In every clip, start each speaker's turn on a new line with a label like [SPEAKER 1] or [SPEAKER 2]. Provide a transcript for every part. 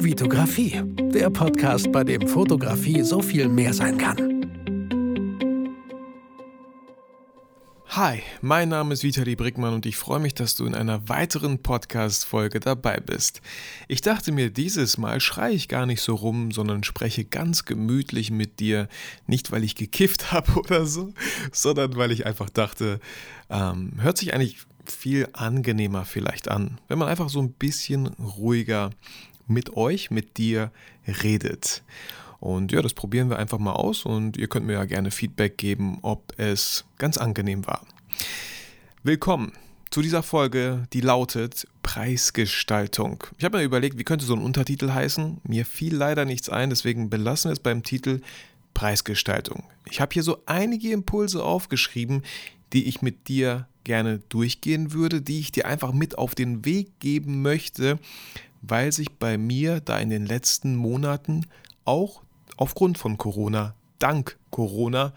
[SPEAKER 1] Vitografie, der Podcast, bei dem Fotografie so viel mehr sein kann.
[SPEAKER 2] Hi, mein Name ist Vitali Brickmann und ich freue mich, dass du in einer weiteren Podcast-Folge dabei bist. Ich dachte mir, dieses Mal schreie ich gar nicht so rum, sondern spreche ganz gemütlich mit dir. Nicht, weil ich gekifft habe oder so, sondern weil ich einfach dachte, ähm, hört sich eigentlich viel angenehmer vielleicht an, wenn man einfach so ein bisschen ruhiger mit euch, mit dir redet. Und ja, das probieren wir einfach mal aus und ihr könnt mir ja gerne Feedback geben, ob es ganz angenehm war. Willkommen zu dieser Folge, die lautet Preisgestaltung. Ich habe mir überlegt, wie könnte so ein Untertitel heißen? Mir fiel leider nichts ein, deswegen belassen wir es beim Titel Preisgestaltung. Ich habe hier so einige Impulse aufgeschrieben, die ich mit dir gerne durchgehen würde, die ich dir einfach mit auf den Weg geben möchte, weil sich bei mir da in den letzten Monaten auch aufgrund von Corona, dank Corona,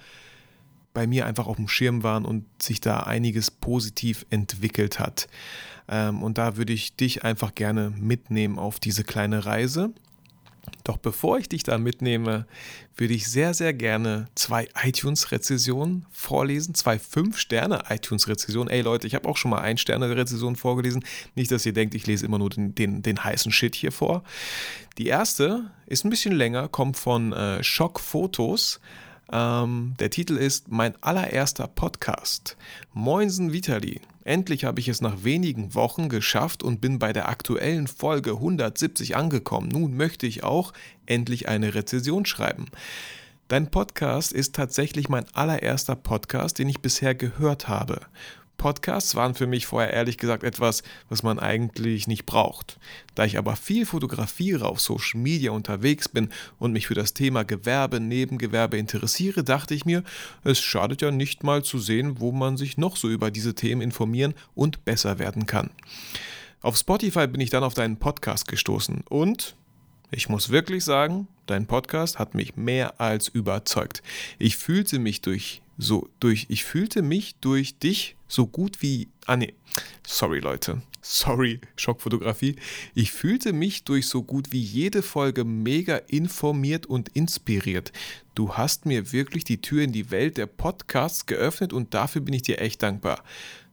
[SPEAKER 2] bei mir einfach auf dem Schirm waren und sich da einiges positiv entwickelt hat. Ähm, und da würde ich dich einfach gerne mitnehmen auf diese kleine Reise. Doch bevor ich dich da mitnehme, würde ich sehr, sehr gerne zwei iTunes-Rezessionen vorlesen. Zwei 5-Sterne-iTunes-Rezessionen. Ey Leute, ich habe auch schon mal ein Sterne-Rezession vorgelesen. Nicht, dass ihr denkt, ich lese immer nur den, den, den heißen Shit hier vor. Die erste ist ein bisschen länger, kommt von äh, Schock Fotos. Ähm, der Titel ist Mein allererster Podcast. Moinsen Vitali. Endlich habe ich es nach wenigen Wochen geschafft und bin bei der aktuellen Folge 170 angekommen. Nun möchte ich auch endlich eine Rezession schreiben. Dein Podcast ist tatsächlich mein allererster Podcast, den ich bisher gehört habe. Podcasts waren für mich vorher ehrlich gesagt etwas, was man eigentlich nicht braucht. Da ich aber viel fotografiere, auf Social Media unterwegs bin und mich für das Thema Gewerbe, Nebengewerbe interessiere, dachte ich mir, es schadet ja nicht mal zu sehen, wo man sich noch so über diese Themen informieren und besser werden kann. Auf Spotify bin ich dann auf deinen Podcast gestoßen und ich muss wirklich sagen, dein Podcast hat mich mehr als überzeugt. Ich fühlte mich durch so durch ich fühlte mich durch dich so gut wie. Ah, nee. Sorry, Leute. Sorry, Schockfotografie. Ich fühlte mich durch so gut wie jede Folge mega informiert und inspiriert. Du hast mir wirklich die Tür in die Welt der Podcasts geöffnet und dafür bin ich dir echt dankbar.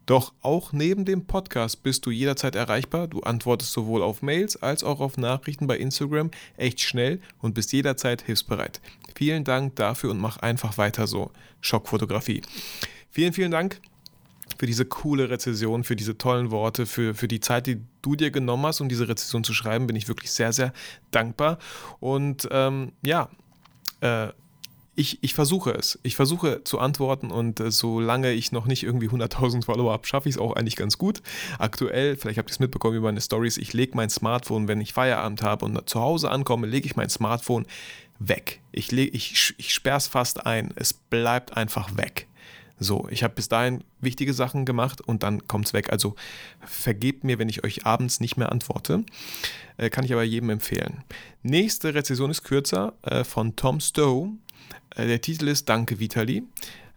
[SPEAKER 2] Doch auch neben dem Podcast bist du jederzeit erreichbar. Du antwortest sowohl auf Mails als auch auf Nachrichten bei Instagram echt schnell und bist jederzeit hilfsbereit. Vielen Dank dafür und mach einfach weiter so. Schockfotografie. Vielen, vielen Dank für diese coole Rezession, für diese tollen Worte, für, für die Zeit, die du dir genommen hast, um diese Rezession zu schreiben, bin ich wirklich sehr, sehr dankbar. Und ähm, ja, äh, ich, ich versuche es. Ich versuche zu antworten und äh, solange ich noch nicht irgendwie 100.000 Follower habe, schaffe ich es auch eigentlich ganz gut. Aktuell, vielleicht habt ihr es mitbekommen über meine Stories, ich lege mein Smartphone, wenn ich Feierabend habe und zu Hause ankomme, lege ich mein Smartphone weg. Ich, ich, ich sperre es fast ein. Es bleibt einfach weg. So, ich habe bis dahin wichtige Sachen gemacht und dann kommt es weg. Also vergebt mir, wenn ich euch abends nicht mehr antworte. Äh, kann ich aber jedem empfehlen. Nächste Rezession ist kürzer äh, von Tom Stowe. Äh, der Titel ist Danke Vitali.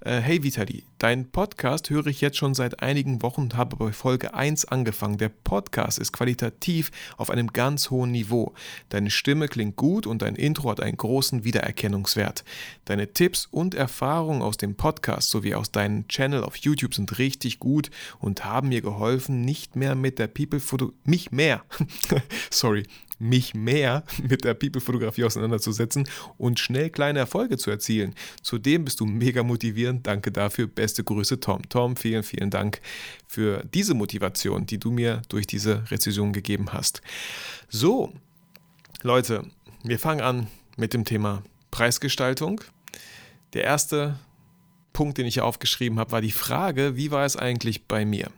[SPEAKER 2] Äh, hey Vitali, deinen Podcast höre ich jetzt schon seit einigen Wochen und habe bei Folge 1 angefangen. Der Podcast ist qualitativ auf einem ganz hohen Niveau. Deine Stimme klingt gut und dein Intro hat einen großen Wiedererkennungswert. Deine Tipps und Erfahrungen aus dem Podcast sowie aus deinem Channel auf YouTube sind richtig gut und haben mir geholfen, nicht mehr mit der People-Foto, mich mehr, sorry, mich mehr mit der People-Fotografie auseinanderzusetzen und schnell kleine Erfolge zu erzielen. Zudem bist du mega motivierend. Danke dafür. Beste Grüße, Tom. Tom, vielen, vielen Dank für diese Motivation, die du mir durch diese Rezession gegeben hast. So, Leute, wir fangen an mit dem Thema Preisgestaltung. Der erste Punkt, den ich hier aufgeschrieben habe, war die Frage, wie war es eigentlich bei mir?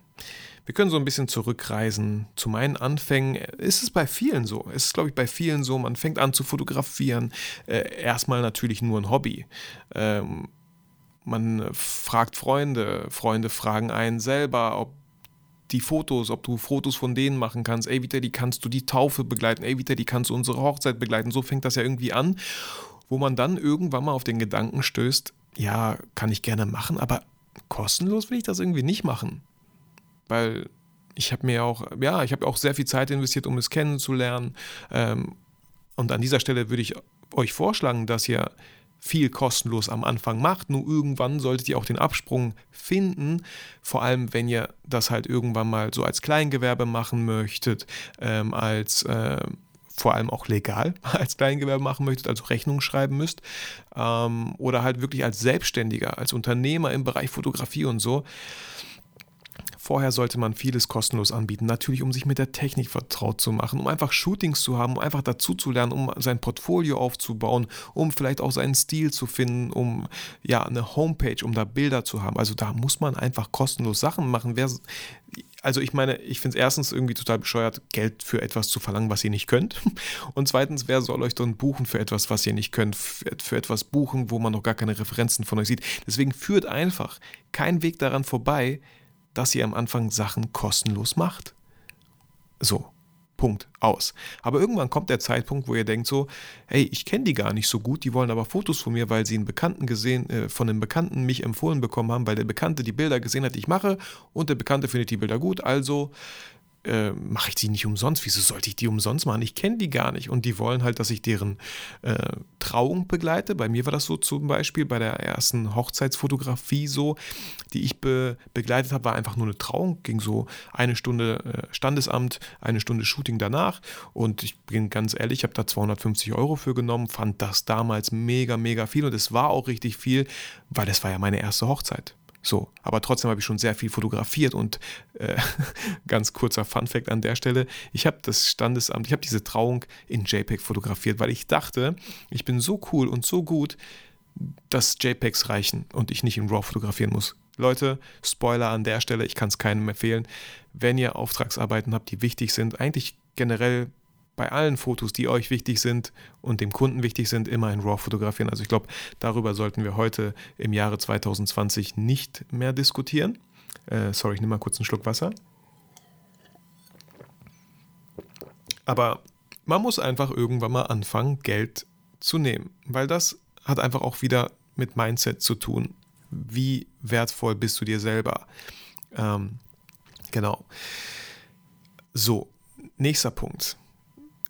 [SPEAKER 2] Wir können so ein bisschen zurückreisen. Zu meinen Anfängen ist es bei vielen so. Es ist, glaube ich, bei vielen so. Man fängt an zu fotografieren. Äh, erstmal natürlich nur ein Hobby. Ähm, man fragt Freunde. Freunde fragen einen selber, ob die Fotos, ob du Fotos von denen machen kannst. Ey, Vitali, kannst du die Taufe begleiten? Ey, Vitali, kannst du unsere Hochzeit begleiten? So fängt das ja irgendwie an, wo man dann irgendwann mal auf den Gedanken stößt, ja, kann ich gerne machen, aber kostenlos will ich das irgendwie nicht machen weil ich habe mir auch, ja, ich habe auch sehr viel Zeit investiert, um es kennenzulernen. Ähm, Und an dieser Stelle würde ich euch vorschlagen, dass ihr viel kostenlos am Anfang macht. Nur irgendwann solltet ihr auch den Absprung finden. Vor allem, wenn ihr das halt irgendwann mal so als Kleingewerbe machen möchtet, ähm, als äh, vor allem auch legal als Kleingewerbe machen möchtet, also Rechnung schreiben müsst, ähm, oder halt wirklich als Selbstständiger, als Unternehmer im Bereich Fotografie und so. Vorher sollte man vieles kostenlos anbieten, natürlich um sich mit der Technik vertraut zu machen, um einfach Shootings zu haben, um einfach dazu zu lernen, um sein Portfolio aufzubauen, um vielleicht auch seinen Stil zu finden, um ja eine Homepage, um da Bilder zu haben. Also da muss man einfach kostenlos Sachen machen. Wer, also ich meine, ich finde es erstens irgendwie total bescheuert, Geld für etwas zu verlangen, was ihr nicht könnt. Und zweitens, wer soll euch dann buchen für etwas, was ihr nicht könnt, für etwas buchen, wo man noch gar keine Referenzen von euch sieht. Deswegen führt einfach kein Weg daran vorbei, dass ihr am Anfang Sachen kostenlos macht. So, Punkt, aus. Aber irgendwann kommt der Zeitpunkt, wo ihr denkt so, hey, ich kenne die gar nicht so gut, die wollen aber Fotos von mir, weil sie einen Bekannten gesehen, äh, von einem Bekannten mich empfohlen bekommen haben, weil der Bekannte die Bilder gesehen hat, die ich mache und der Bekannte findet die Bilder gut, also äh, mache ich die nicht umsonst? Wieso sollte ich die umsonst machen? Ich kenne die gar nicht. Und die wollen halt, dass ich deren äh, Trauung begleite. Bei mir war das so zum Beispiel bei der ersten Hochzeitsfotografie so, die ich be begleitet habe, war einfach nur eine Trauung. Ging so eine Stunde äh, Standesamt, eine Stunde Shooting danach. Und ich bin ganz ehrlich, ich habe da 250 Euro für genommen, fand das damals mega, mega viel. Und es war auch richtig viel, weil das war ja meine erste Hochzeit. So, aber trotzdem habe ich schon sehr viel fotografiert und äh, ganz kurzer Funfact an der Stelle: Ich habe das Standesamt, ich habe diese Trauung in JPEG fotografiert, weil ich dachte, ich bin so cool und so gut, dass JPEGs reichen und ich nicht in RAW fotografieren muss. Leute, Spoiler an der Stelle, ich kann es keinem empfehlen. Wenn ihr Auftragsarbeiten habt, die wichtig sind, eigentlich generell bei allen Fotos, die euch wichtig sind und dem Kunden wichtig sind, immer in RAW fotografieren. Also ich glaube, darüber sollten wir heute im Jahre 2020 nicht mehr diskutieren. Äh, sorry, ich nehme mal kurz einen Schluck Wasser. Aber man muss einfach irgendwann mal anfangen, Geld zu nehmen, weil das hat einfach auch wieder mit Mindset zu tun. Wie wertvoll bist du dir selber? Ähm, genau. So, nächster Punkt.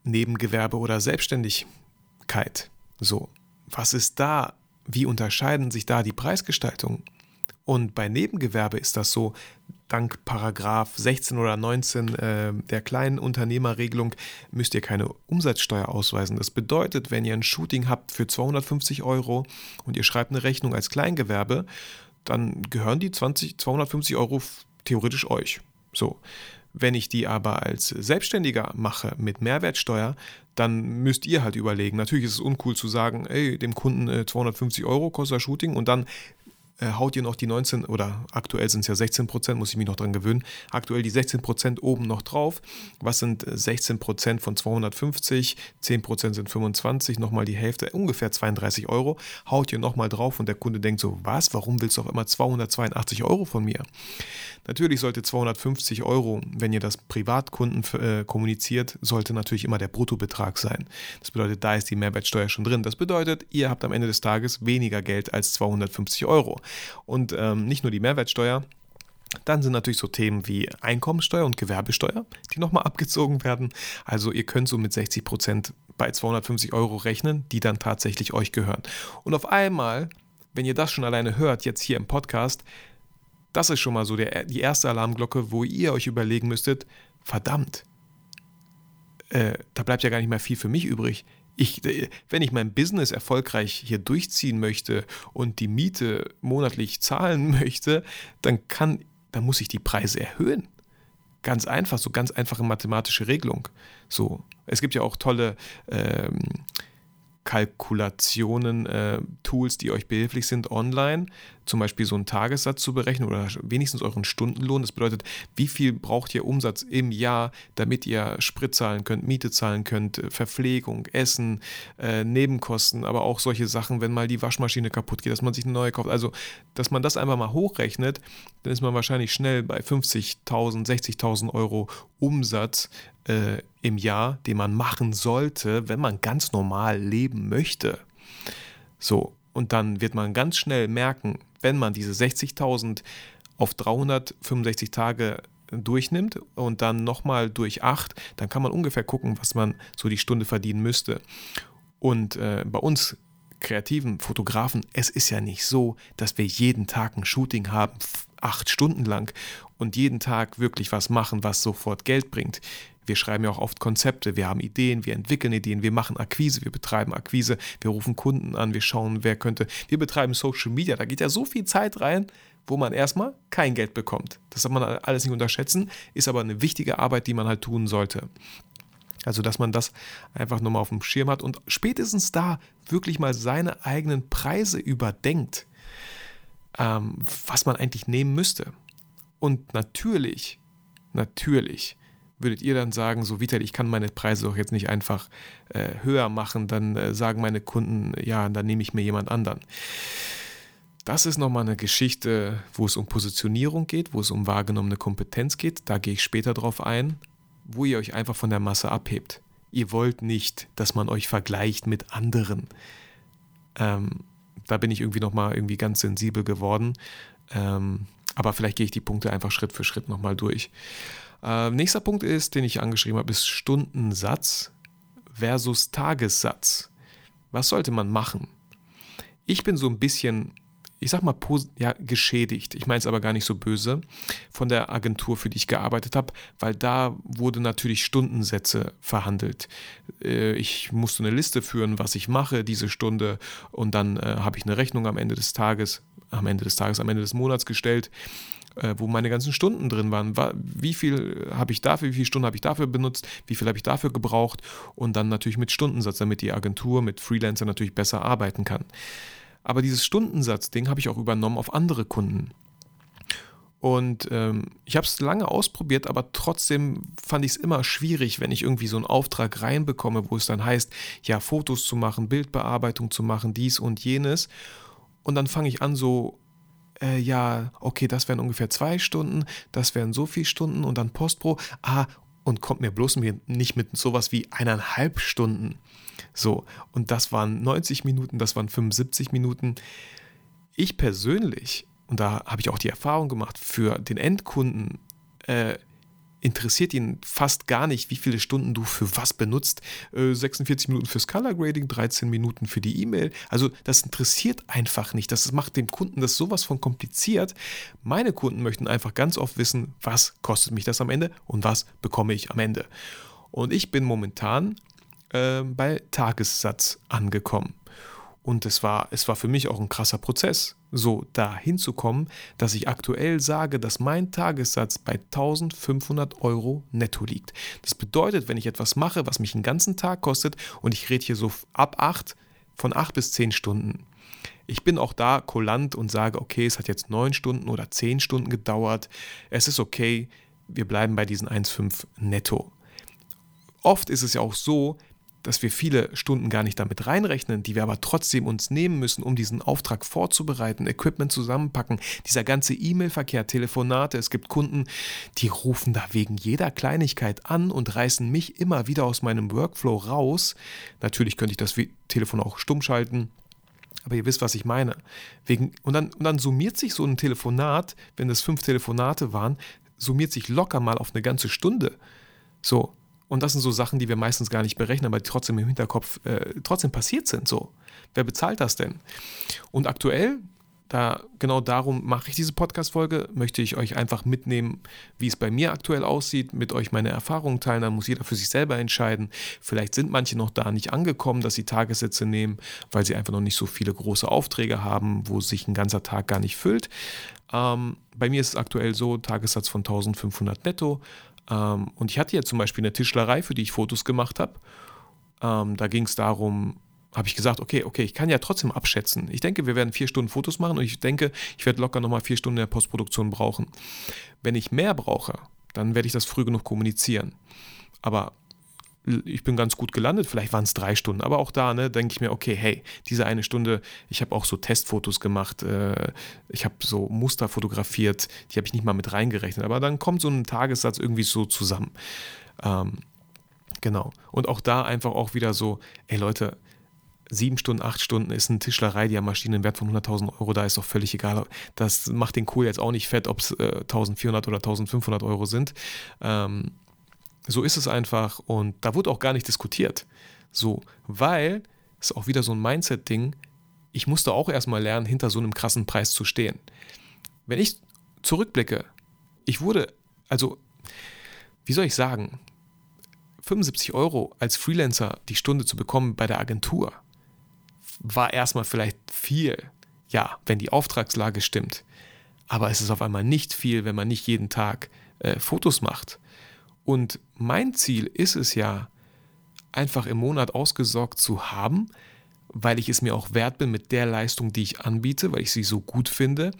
[SPEAKER 2] Nebengewerbe oder Selbstständigkeit. So, was ist da? Wie unterscheiden sich da die Preisgestaltungen? Und bei Nebengewerbe ist das so, dank Paragraph 16 oder 19 äh, der kleinen Unternehmerregelung müsst ihr keine Umsatzsteuer ausweisen. Das bedeutet, wenn ihr ein Shooting habt für 250 Euro und ihr schreibt eine Rechnung als Kleingewerbe, dann gehören die 20, 250 Euro theoretisch euch. So. Wenn ich die aber als Selbstständiger mache mit Mehrwertsteuer, dann müsst ihr halt überlegen. Natürlich ist es uncool zu sagen, ey, dem Kunden 250 äh, Euro kostet das Shooting und dann haut ihr noch die 19 oder aktuell sind es ja 16 Prozent, muss ich mich noch dran gewöhnen, aktuell die 16 Prozent oben noch drauf. Was sind 16 äh, Prozent von 250? 10 Prozent sind 25, nochmal die Hälfte, ungefähr 32 Euro. Haut ihr nochmal drauf und der Kunde denkt so, was, warum willst du auf immer 282 Euro von mir? Natürlich sollte 250 Euro, wenn ihr das Privatkunden äh, kommuniziert, sollte natürlich immer der Bruttobetrag sein. Das bedeutet, da ist die Mehrwertsteuer schon drin. Das bedeutet, ihr habt am Ende des Tages weniger Geld als 250 Euro. Und ähm, nicht nur die Mehrwertsteuer, dann sind natürlich so Themen wie Einkommensteuer und Gewerbesteuer, die nochmal abgezogen werden. Also ihr könnt so mit 60 Prozent bei 250 Euro rechnen, die dann tatsächlich euch gehören. Und auf einmal, wenn ihr das schon alleine hört, jetzt hier im Podcast, das ist schon mal so der, die erste Alarmglocke, wo ihr euch überlegen müsstet, verdammt, äh, da bleibt ja gar nicht mehr viel für mich übrig. Ich, wenn ich mein Business erfolgreich hier durchziehen möchte und die Miete monatlich zahlen möchte, dann kann, dann muss ich die Preise erhöhen. Ganz einfach, so ganz einfache mathematische Regelung. So, es gibt ja auch tolle ähm, Kalkulationen, äh, Tools, die euch behilflich sind online, zum Beispiel so einen Tagessatz zu berechnen oder wenigstens euren Stundenlohn. Das bedeutet, wie viel braucht ihr Umsatz im Jahr, damit ihr Sprit zahlen könnt, Miete zahlen könnt, Verpflegung, Essen, äh, Nebenkosten, aber auch solche Sachen, wenn mal die Waschmaschine kaputt geht, dass man sich eine neue kauft. Also, dass man das einfach mal hochrechnet, dann ist man wahrscheinlich schnell bei 50.000, 60.000 Euro Umsatz äh, im Jahr, den man machen sollte, wenn man ganz normal leben möchte. So, und dann wird man ganz schnell merken, wenn man diese 60.000 auf 365 Tage durchnimmt und dann nochmal durch acht, dann kann man ungefähr gucken, was man so die Stunde verdienen müsste. Und äh, bei uns kreativen Fotografen, es ist ja nicht so, dass wir jeden Tag ein Shooting haben, acht Stunden lang und jeden Tag wirklich was machen, was sofort Geld bringt. Wir schreiben ja auch oft Konzepte, wir haben Ideen, wir entwickeln Ideen, wir machen Akquise, wir betreiben Akquise, wir rufen Kunden an, wir schauen, wer könnte. Wir betreiben Social Media, da geht ja so viel Zeit rein, wo man erstmal kein Geld bekommt. Das soll man alles nicht unterschätzen, ist aber eine wichtige Arbeit, die man halt tun sollte. Also, dass man das einfach nochmal auf dem Schirm hat und spätestens da wirklich mal seine eigenen Preise überdenkt, ähm, was man eigentlich nehmen müsste. Und natürlich, natürlich würdet ihr dann sagen, so Vital, ich kann meine Preise doch jetzt nicht einfach äh, höher machen, dann äh, sagen meine Kunden, ja, dann nehme ich mir jemand anderen. Das ist nochmal eine Geschichte, wo es um Positionierung geht, wo es um wahrgenommene Kompetenz geht. Da gehe ich später drauf ein wo ihr euch einfach von der Masse abhebt. Ihr wollt nicht, dass man euch vergleicht mit anderen. Ähm, da bin ich irgendwie nochmal irgendwie ganz sensibel geworden. Ähm, aber vielleicht gehe ich die Punkte einfach Schritt für Schritt nochmal durch. Äh, nächster Punkt ist, den ich angeschrieben habe, ist Stundensatz versus Tagessatz. Was sollte man machen? Ich bin so ein bisschen ich sag mal, ja, geschädigt. Ich meine es aber gar nicht so böse von der Agentur, für die ich gearbeitet habe, weil da wurde natürlich Stundensätze verhandelt. Äh, ich musste eine Liste führen, was ich mache diese Stunde und dann äh, habe ich eine Rechnung am Ende des Tages, am Ende des Tages, am Ende des Monats gestellt äh, wo meine ganzen Stunden drin waren. Wie viel habe ich dafür, wie viele Stunden habe ich dafür benutzt, wie viel habe ich dafür gebraucht und dann natürlich mit Stundensatz, damit die Agentur mit Freelancer natürlich besser arbeiten kann. Aber dieses Stundensatz-Ding habe ich auch übernommen auf andere Kunden. Und ähm, ich habe es lange ausprobiert, aber trotzdem fand ich es immer schwierig, wenn ich irgendwie so einen Auftrag reinbekomme, wo es dann heißt, ja, Fotos zu machen, Bildbearbeitung zu machen, dies und jenes. Und dann fange ich an, so, äh, ja, okay, das wären ungefähr zwei Stunden, das wären so viele Stunden und dann Postpro. Ah, und kommt mir bloß nicht mit sowas wie eineinhalb Stunden. So, und das waren 90 Minuten, das waren 75 Minuten. Ich persönlich, und da habe ich auch die Erfahrung gemacht, für den Endkunden äh, interessiert ihn fast gar nicht, wie viele Stunden du für was benutzt. Äh, 46 Minuten fürs Color Grading, 13 Minuten für die E-Mail. Also das interessiert einfach nicht. Das macht dem Kunden das sowas von kompliziert. Meine Kunden möchten einfach ganz oft wissen, was kostet mich das am Ende und was bekomme ich am Ende. Und ich bin momentan äh, bei Tagessatz angekommen. Und es war, es war für mich auch ein krasser Prozess, so da hinzukommen, dass ich aktuell sage, dass mein Tagessatz bei 1500 Euro netto liegt. Das bedeutet, wenn ich etwas mache, was mich einen ganzen Tag kostet, und ich rede hier so ab 8, von 8 bis 10 Stunden. Ich bin auch da kulant und sage, okay, es hat jetzt 9 Stunden oder 10 Stunden gedauert. Es ist okay, wir bleiben bei diesen 1,5 netto. Oft ist es ja auch so, dass wir viele Stunden gar nicht damit reinrechnen, die wir aber trotzdem uns nehmen müssen, um diesen Auftrag vorzubereiten, Equipment zusammenpacken, dieser ganze E-Mail-Verkehr, Telefonate. Es gibt Kunden, die rufen da wegen jeder Kleinigkeit an und reißen mich immer wieder aus meinem Workflow raus. Natürlich könnte ich das Telefon auch stumm schalten. Aber ihr wisst, was ich meine. Wegen, und, dann, und dann summiert sich so ein Telefonat, wenn es fünf Telefonate waren, summiert sich locker mal auf eine ganze Stunde. So, und das sind so Sachen, die wir meistens gar nicht berechnen, aber die trotzdem im Hinterkopf äh, trotzdem passiert sind. So, wer bezahlt das denn? Und aktuell, da genau darum mache ich diese Podcast-Folge, möchte ich euch einfach mitnehmen, wie es bei mir aktuell aussieht, mit euch meine Erfahrungen teilen. Dann muss jeder für sich selber entscheiden. Vielleicht sind manche noch da nicht angekommen, dass sie Tagessätze nehmen, weil sie einfach noch nicht so viele große Aufträge haben, wo sich ein ganzer Tag gar nicht füllt. Ähm, bei mir ist es aktuell so, Tagessatz von 1500 netto. Ähm, und ich hatte jetzt zum Beispiel eine Tischlerei, für die ich Fotos gemacht habe. Ähm, da ging es darum, habe ich gesagt, okay, okay, ich kann ja trotzdem abschätzen. Ich denke, wir werden vier Stunden Fotos machen und ich denke, ich werde locker nochmal vier Stunden der Postproduktion brauchen. Wenn ich mehr brauche, dann werde ich das früh genug kommunizieren. Aber ich bin ganz gut gelandet, vielleicht waren es drei Stunden, aber auch da ne, denke ich mir, okay, hey, diese eine Stunde, ich habe auch so Testfotos gemacht, äh, ich habe so Muster fotografiert, die habe ich nicht mal mit reingerechnet, aber dann kommt so ein Tagessatz irgendwie so zusammen. Ähm, genau. Und auch da einfach auch wieder so, ey Leute, sieben Stunden, acht Stunden ist eine Tischlerei, die haben Maschinen einen Wert von 100.000 Euro, da ist doch völlig egal. Das macht den Kohl jetzt auch nicht fett, ob es äh, 1.400 oder 1.500 Euro sind. Ähm, so ist es einfach und da wurde auch gar nicht diskutiert. So, weil es auch wieder so ein Mindset-Ding. Ich musste auch erstmal lernen, hinter so einem krassen Preis zu stehen. Wenn ich zurückblicke, ich wurde, also, wie soll ich sagen, 75 Euro als Freelancer die Stunde zu bekommen bei der Agentur, war erstmal vielleicht viel. Ja, wenn die Auftragslage stimmt. Aber es ist auf einmal nicht viel, wenn man nicht jeden Tag äh, Fotos macht. Und mein Ziel ist es ja, einfach im Monat ausgesorgt zu haben, weil ich es mir auch wert bin mit der Leistung, die ich anbiete, weil ich sie so gut finde,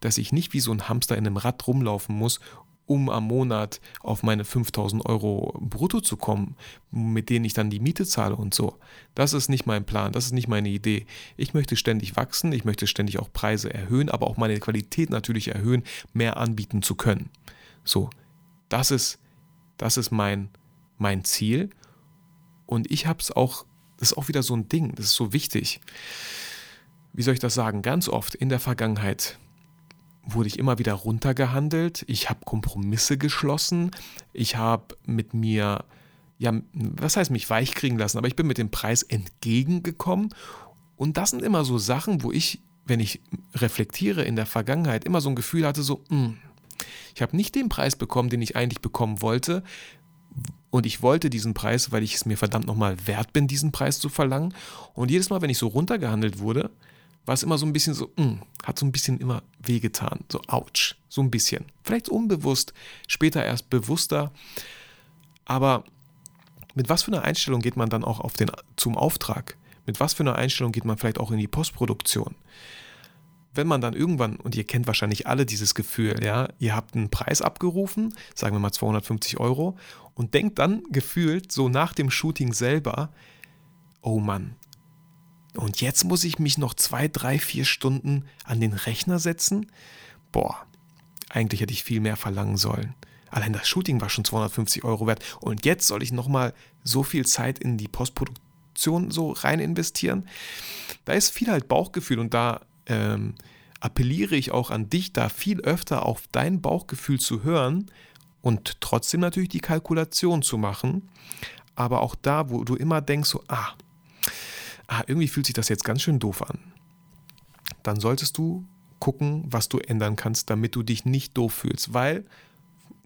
[SPEAKER 2] dass ich nicht wie so ein Hamster in einem Rad rumlaufen muss, um am Monat auf meine 5000 Euro brutto zu kommen, mit denen ich dann die Miete zahle und so. Das ist nicht mein Plan, das ist nicht meine Idee. Ich möchte ständig wachsen, ich möchte ständig auch Preise erhöhen, aber auch meine Qualität natürlich erhöhen, mehr anbieten zu können. So, das ist, das ist mein, mein Ziel. Und ich habe es auch, das ist auch wieder so ein Ding, das ist so wichtig. Wie soll ich das sagen? Ganz oft in der Vergangenheit wurde ich immer wieder runtergehandelt. Ich habe Kompromisse geschlossen. Ich habe mit mir, ja, was heißt mich weichkriegen lassen, aber ich bin mit dem Preis entgegengekommen. Und das sind immer so Sachen, wo ich, wenn ich reflektiere in der Vergangenheit, immer so ein Gefühl hatte, so, mh, hm, ich habe nicht den Preis bekommen, den ich eigentlich bekommen wollte. Und ich wollte diesen Preis, weil ich es mir verdammt nochmal wert bin, diesen Preis zu verlangen. Und jedes Mal, wenn ich so runtergehandelt wurde, war es immer so ein bisschen so, mh, hm, hat so ein bisschen immer wehgetan, so ouch, so ein bisschen. Vielleicht unbewusst, später erst bewusster. Aber mit was für einer Einstellung geht man dann auch auf den, zum Auftrag? Mit was für einer Einstellung geht man vielleicht auch in die Postproduktion? Wenn man dann irgendwann, und ihr kennt wahrscheinlich alle dieses Gefühl, ja, ihr habt einen Preis abgerufen, sagen wir mal 250 Euro, und denkt dann gefühlt so nach dem Shooting selber, oh Mann, und jetzt muss ich mich noch zwei, drei, vier Stunden an den Rechner setzen? Boah, eigentlich hätte ich viel mehr verlangen sollen. Allein das Shooting war schon 250 Euro wert. Und jetzt soll ich nochmal so viel Zeit in die Postproduktion so rein investieren? Da ist viel halt Bauchgefühl und da ähm, appelliere ich auch an dich, da viel öfter auf dein Bauchgefühl zu hören und trotzdem natürlich die Kalkulation zu machen. Aber auch da, wo du immer denkst, so, ah, ah, irgendwie fühlt sich das jetzt ganz schön doof an, dann solltest du gucken, was du ändern kannst, damit du dich nicht doof fühlst, weil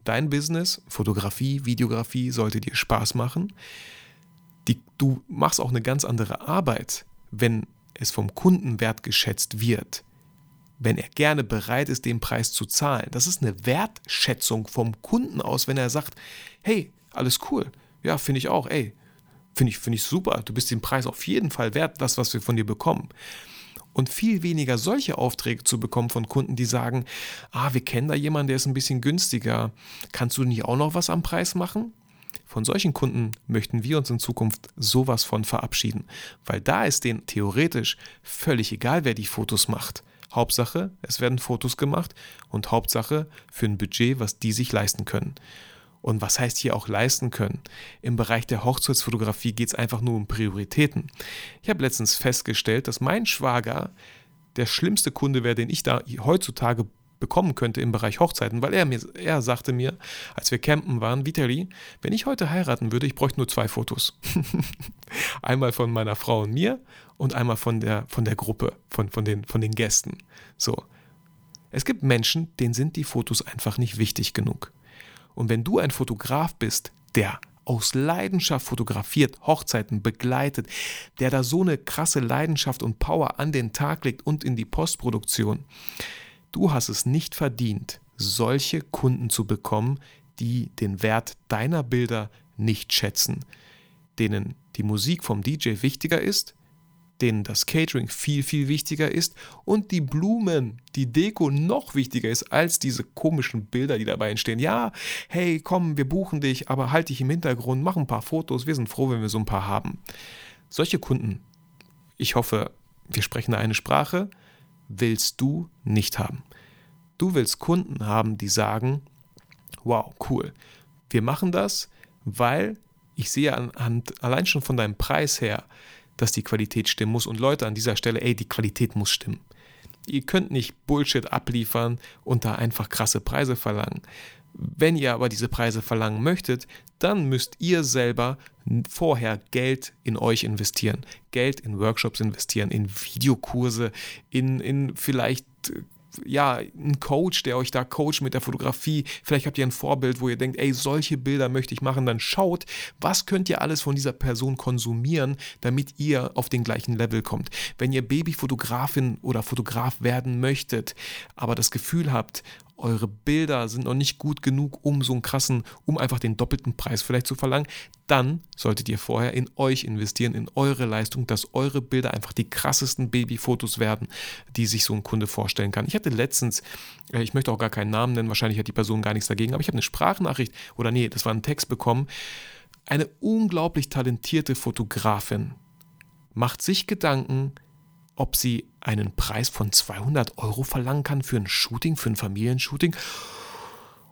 [SPEAKER 2] dein Business, Fotografie, Videografie sollte dir Spaß machen. Die, du machst auch eine ganz andere Arbeit, wenn es vom Kunden wertgeschätzt wird, wenn er gerne bereit ist, den Preis zu zahlen. Das ist eine Wertschätzung vom Kunden aus, wenn er sagt, hey, alles cool, ja, finde ich auch, ey, Finde ich, find ich super. Du bist den Preis auf jeden Fall wert, das, was wir von dir bekommen. Und viel weniger solche Aufträge zu bekommen von Kunden, die sagen, ah, wir kennen da jemanden, der ist ein bisschen günstiger. Kannst du nicht auch noch was am Preis machen? Von solchen Kunden möchten wir uns in Zukunft sowas von verabschieden, weil da ist denen theoretisch völlig egal, wer die Fotos macht. Hauptsache, es werden Fotos gemacht und Hauptsache für ein Budget, was die sich leisten können. Und was heißt hier auch leisten können? Im Bereich der Hochzeitsfotografie geht es einfach nur um Prioritäten. Ich habe letztens festgestellt, dass mein Schwager der schlimmste Kunde wäre, den ich da heutzutage bekommen könnte im Bereich Hochzeiten, weil er mir, er sagte mir, als wir campen waren, Vitali, wenn ich heute heiraten würde, ich bräuchte nur zwei Fotos. einmal von meiner Frau und mir und einmal von der, von der Gruppe, von, von, den, von den Gästen. So. Es gibt Menschen, denen sind die Fotos einfach nicht wichtig genug. Und wenn du ein Fotograf bist, der aus Leidenschaft fotografiert, Hochzeiten begleitet, der da so eine krasse Leidenschaft und Power an den Tag legt und in die Postproduktion, du hast es nicht verdient, solche Kunden zu bekommen, die den Wert deiner Bilder nicht schätzen, denen die Musik vom DJ wichtiger ist denen das Catering viel, viel wichtiger ist und die Blumen, die Deko noch wichtiger ist als diese komischen Bilder, die dabei entstehen. Ja, hey, komm, wir buchen dich, aber halt dich im Hintergrund, mach ein paar Fotos, wir sind froh, wenn wir so ein paar haben. Solche Kunden, ich hoffe, wir sprechen da eine Sprache, willst du nicht haben. Du willst Kunden haben, die sagen, wow, cool, wir machen das, weil ich sehe anhand, allein schon von deinem Preis her, dass die Qualität stimmen muss. Und Leute, an dieser Stelle, ey, die Qualität muss stimmen. Ihr könnt nicht Bullshit abliefern und da einfach krasse Preise verlangen. Wenn ihr aber diese Preise verlangen möchtet, dann müsst ihr selber vorher Geld in euch investieren. Geld in Workshops investieren, in Videokurse, in, in vielleicht ja, ein Coach, der euch da coacht mit der Fotografie. Vielleicht habt ihr ein Vorbild, wo ihr denkt, ey, solche Bilder möchte ich machen. Dann schaut, was könnt ihr alles von dieser Person konsumieren, damit ihr auf den gleichen Level kommt. Wenn ihr Babyfotografin oder Fotograf werden möchtet, aber das Gefühl habt, eure Bilder sind noch nicht gut genug, um so einen krassen, um einfach den doppelten Preis vielleicht zu verlangen, dann solltet ihr vorher in euch investieren, in eure Leistung, dass eure Bilder einfach die krassesten Babyfotos werden, die sich so ein Kunde vorstellen kann. Ich hatte letztens, äh, ich möchte auch gar keinen Namen nennen, wahrscheinlich hat die Person gar nichts dagegen, aber ich habe eine Sprachnachricht oder nee, das war ein Text bekommen. Eine unglaublich talentierte Fotografin macht sich Gedanken, ob sie einen Preis von 200 Euro verlangen kann für ein Shooting, für ein Familienshooting.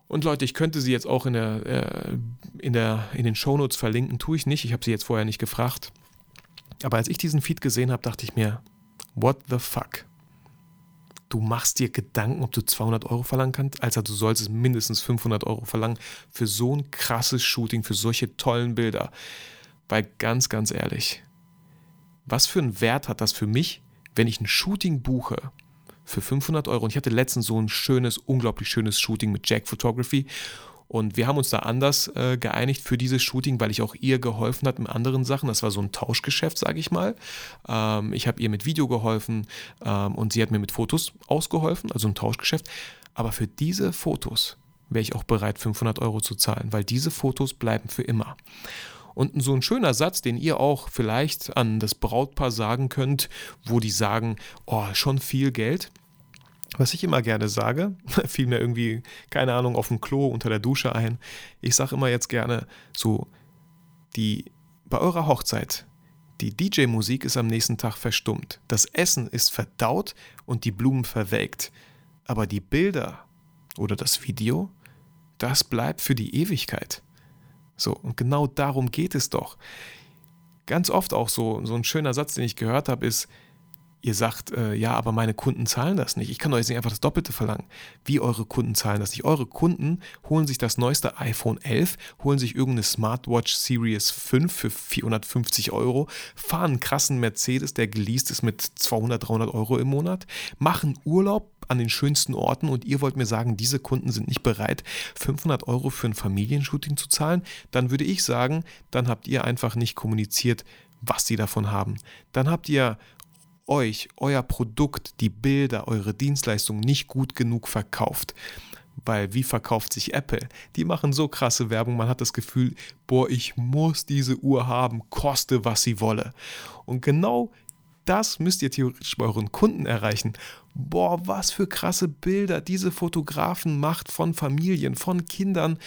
[SPEAKER 2] Und Leute, ich könnte sie jetzt auch in, der, äh, in, der, in den Shownotes verlinken, tue ich nicht. Ich habe sie jetzt vorher nicht gefragt. Aber als ich diesen Feed gesehen habe, dachte ich mir, what the fuck? Du machst dir Gedanken, ob du 200 Euro verlangen kannst, also du solltest mindestens 500 Euro verlangen für so ein krasses Shooting, für solche tollen Bilder. Weil ganz, ganz ehrlich, was für einen Wert hat das für mich, wenn ich ein Shooting buche für 500 Euro, und ich hatte letztens so ein schönes, unglaublich schönes Shooting mit Jack Photography und wir haben uns da anders äh, geeinigt für dieses Shooting, weil ich auch ihr geholfen habe mit anderen Sachen. Das war so ein Tauschgeschäft, sage ich mal. Ähm, ich habe ihr mit Video geholfen ähm, und sie hat mir mit Fotos ausgeholfen, also ein Tauschgeschäft. Aber für diese Fotos wäre ich auch bereit, 500 Euro zu zahlen, weil diese Fotos bleiben für immer. Und so ein schöner Satz, den ihr auch vielleicht an das Brautpaar sagen könnt, wo die sagen, oh, schon viel Geld. Was ich immer gerne sage, fiel mir irgendwie, keine Ahnung, auf dem Klo unter der Dusche ein. Ich sage immer jetzt gerne so, die bei eurer Hochzeit, die DJ-Musik ist am nächsten Tag verstummt. Das Essen ist verdaut und die Blumen verwelkt. Aber die Bilder oder das Video, das bleibt für die Ewigkeit. So, und genau darum geht es doch. Ganz oft auch so, so ein schöner Satz, den ich gehört habe, ist, ihr sagt, äh, ja, aber meine Kunden zahlen das nicht. Ich kann euch nicht einfach das Doppelte verlangen. Wie eure Kunden zahlen das nicht? Eure Kunden holen sich das neueste iPhone 11, holen sich irgendeine Smartwatch Series 5 für 450 Euro, fahren einen krassen Mercedes, der geleast ist mit 200, 300 Euro im Monat, machen Urlaub an den schönsten Orten und ihr wollt mir sagen, diese Kunden sind nicht bereit, 500 Euro für ein Familienshooting zu zahlen, dann würde ich sagen, dann habt ihr einfach nicht kommuniziert, was sie davon haben. Dann habt ihr euch, euer Produkt, die Bilder, eure Dienstleistung nicht gut genug verkauft. Weil wie verkauft sich Apple? Die machen so krasse Werbung, man hat das Gefühl, boah, ich muss diese Uhr haben, koste was sie wolle. Und genau das müsst ihr theoretisch bei euren Kunden erreichen. Boah, was für krasse Bilder diese Fotografen macht von Familien, von Kindern,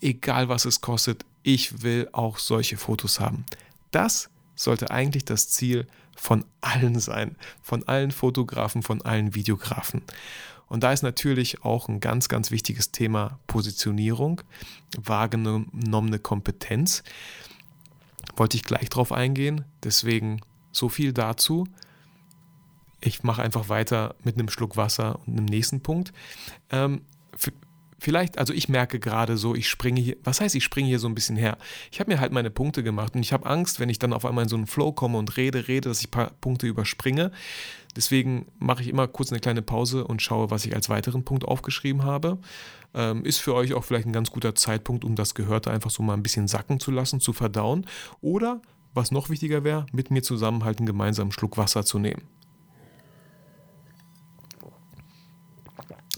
[SPEAKER 2] egal was es kostet. Ich will auch solche Fotos haben. Das sollte eigentlich das Ziel von allen sein, von allen Fotografen, von allen Videografen. Und da ist natürlich auch ein ganz, ganz wichtiges Thema Positionierung, wahrgenommene Kompetenz. Wollte ich gleich drauf eingehen, deswegen so viel dazu. Ich mache einfach weiter mit einem Schluck Wasser und einem nächsten Punkt. Ähm, vielleicht, also ich merke gerade so, ich springe hier, was heißt, ich springe hier so ein bisschen her? Ich habe mir halt meine Punkte gemacht und ich habe Angst, wenn ich dann auf einmal in so einen Flow komme und rede, rede, dass ich ein paar Punkte überspringe. Deswegen mache ich immer kurz eine kleine Pause und schaue, was ich als weiteren Punkt aufgeschrieben habe. Ähm, ist für euch auch vielleicht ein ganz guter Zeitpunkt, um das Gehörte einfach so mal ein bisschen sacken zu lassen, zu verdauen. Oder, was noch wichtiger wäre, mit mir zusammenhalten, gemeinsam einen Schluck Wasser zu nehmen.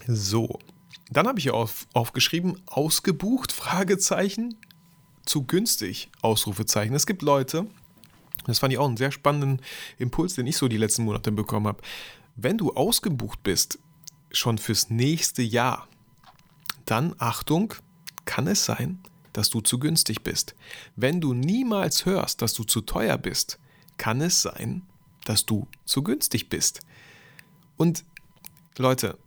[SPEAKER 2] So, dann habe ich hier auf, aufgeschrieben, ausgebucht, Fragezeichen, zu günstig, Ausrufezeichen. Es gibt Leute, das fand ich auch einen sehr spannenden Impuls, den ich so die letzten Monate bekommen habe. Wenn du ausgebucht bist, schon fürs nächste Jahr, dann Achtung, kann es sein, dass du zu günstig bist. Wenn du niemals hörst, dass du zu teuer bist, kann es sein, dass du zu günstig bist. Und Leute,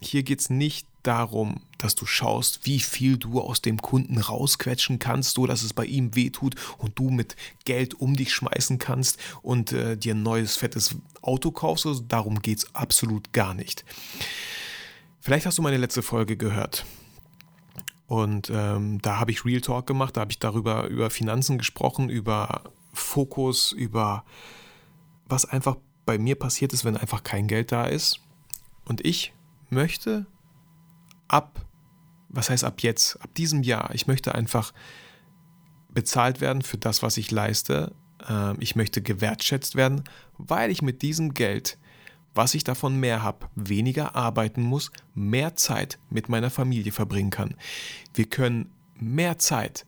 [SPEAKER 2] hier geht es nicht darum, dass du schaust, wie viel du aus dem Kunden rausquetschen kannst, so dass es bei ihm wehtut und du mit Geld um dich schmeißen kannst und äh, dir ein neues fettes Auto kaufst. Also darum geht es absolut gar nicht. Vielleicht hast du meine letzte Folge gehört. Und ähm, da habe ich Real Talk gemacht, da habe ich darüber über Finanzen gesprochen, über Fokus, über was einfach bei mir passiert ist, wenn einfach kein Geld da ist. Und ich möchte ab, was heißt ab jetzt, ab diesem Jahr, ich möchte einfach bezahlt werden für das, was ich leiste. Ähm, ich möchte gewertschätzt werden, weil ich mit diesem Geld, was ich davon mehr habe, weniger arbeiten muss, mehr Zeit mit meiner Familie verbringen kann. Wir können mehr Zeit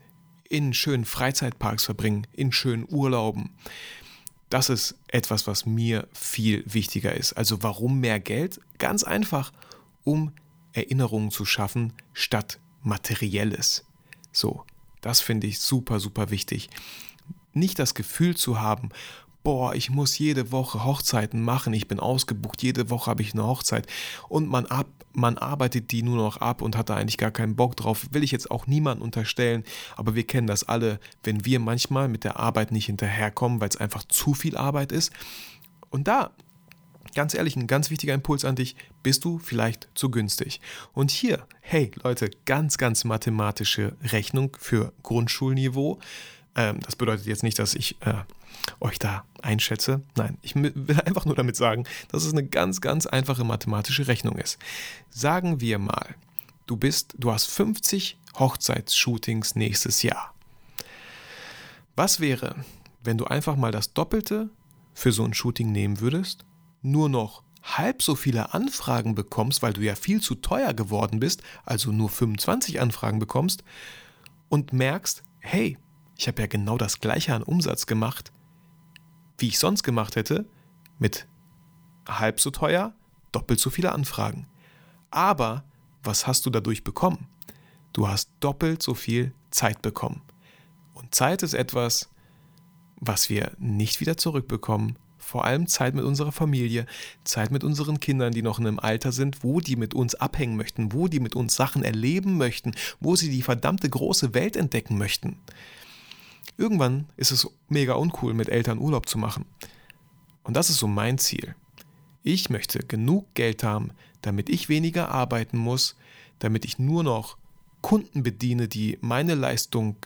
[SPEAKER 2] in schönen Freizeitparks verbringen, in schönen Urlauben. Das ist etwas, was mir viel wichtiger ist. Also warum mehr Geld? Ganz einfach, um Erinnerungen zu schaffen statt materielles. So, das finde ich super, super wichtig. Nicht das Gefühl zu haben, boah, ich muss jede Woche Hochzeiten machen, ich bin ausgebucht, jede Woche habe ich eine Hochzeit und man, ab, man arbeitet die nur noch ab und hat da eigentlich gar keinen Bock drauf, will ich jetzt auch niemandem unterstellen, aber wir kennen das alle, wenn wir manchmal mit der Arbeit nicht hinterherkommen, weil es einfach zu viel Arbeit ist. Und da ganz ehrlich, ein ganz wichtiger Impuls an dich, bist du vielleicht zu günstig. Und hier, hey Leute, ganz, ganz mathematische Rechnung für Grundschulniveau. Ähm, das bedeutet jetzt nicht, dass ich äh, euch da einschätze. Nein, ich will einfach nur damit sagen, dass es eine ganz, ganz einfache mathematische Rechnung ist. Sagen wir mal, du bist, du hast 50 Hochzeitsshootings nächstes Jahr. Was wäre, wenn du einfach mal das Doppelte für so ein Shooting nehmen würdest nur noch halb so viele Anfragen bekommst, weil du ja viel zu teuer geworden bist, also nur 25 Anfragen bekommst und merkst, hey, ich habe ja genau das gleiche an Umsatz gemacht, wie ich sonst gemacht hätte, mit halb so teuer, doppelt so viele Anfragen. Aber was hast du dadurch bekommen? Du hast doppelt so viel Zeit bekommen. Und Zeit ist etwas, was wir nicht wieder zurückbekommen, vor allem Zeit mit unserer Familie, Zeit mit unseren Kindern, die noch in einem Alter sind, wo die mit uns abhängen möchten, wo die mit uns Sachen erleben möchten, wo sie die verdammte große Welt entdecken möchten. Irgendwann ist es mega uncool, mit Eltern Urlaub zu machen. Und das ist so mein Ziel. Ich möchte genug Geld haben, damit ich weniger arbeiten muss, damit ich nur noch Kunden bediene, die meine Leistung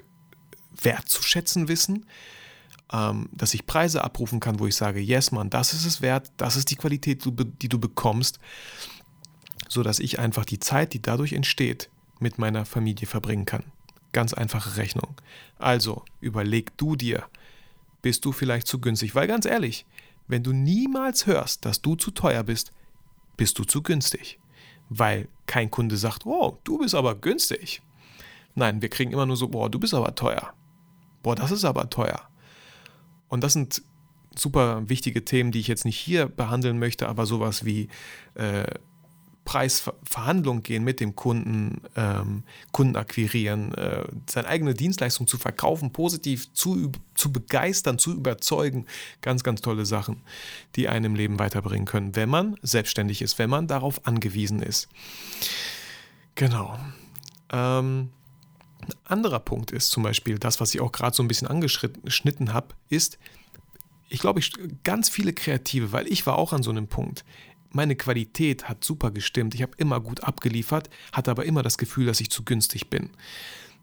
[SPEAKER 2] wertzuschätzen wissen, ähm, dass ich Preise abrufen kann, wo ich sage, yes, Mann, das ist es wert, das ist die Qualität, die du bekommst, sodass ich einfach die Zeit, die dadurch entsteht, mit meiner Familie verbringen kann. Ganz einfache Rechnung. Also überleg du dir, bist du vielleicht zu günstig? Weil ganz ehrlich, wenn du niemals hörst, dass du zu teuer bist, bist du zu günstig. Weil kein Kunde sagt, oh, du bist aber günstig. Nein, wir kriegen immer nur so, boah, du bist aber teuer. Boah, das ist aber teuer. Und das sind super wichtige Themen, die ich jetzt nicht hier behandeln möchte, aber sowas wie äh, Preisverhandlungen gehen mit dem Kunden, ähm, Kunden akquirieren, äh, seine eigene Dienstleistung zu verkaufen, positiv zu, zu begeistern, zu überzeugen. Ganz, ganz tolle Sachen, die einen im Leben weiterbringen können, wenn man selbstständig ist, wenn man darauf angewiesen ist. Genau. Ähm, ein anderer Punkt ist zum Beispiel das, was ich auch gerade so ein bisschen angeschnitten habe, ist, ich glaube, ich ganz viele Kreative, weil ich war auch an so einem Punkt. Meine Qualität hat super gestimmt. Ich habe immer gut abgeliefert, hatte aber immer das Gefühl, dass ich zu günstig bin.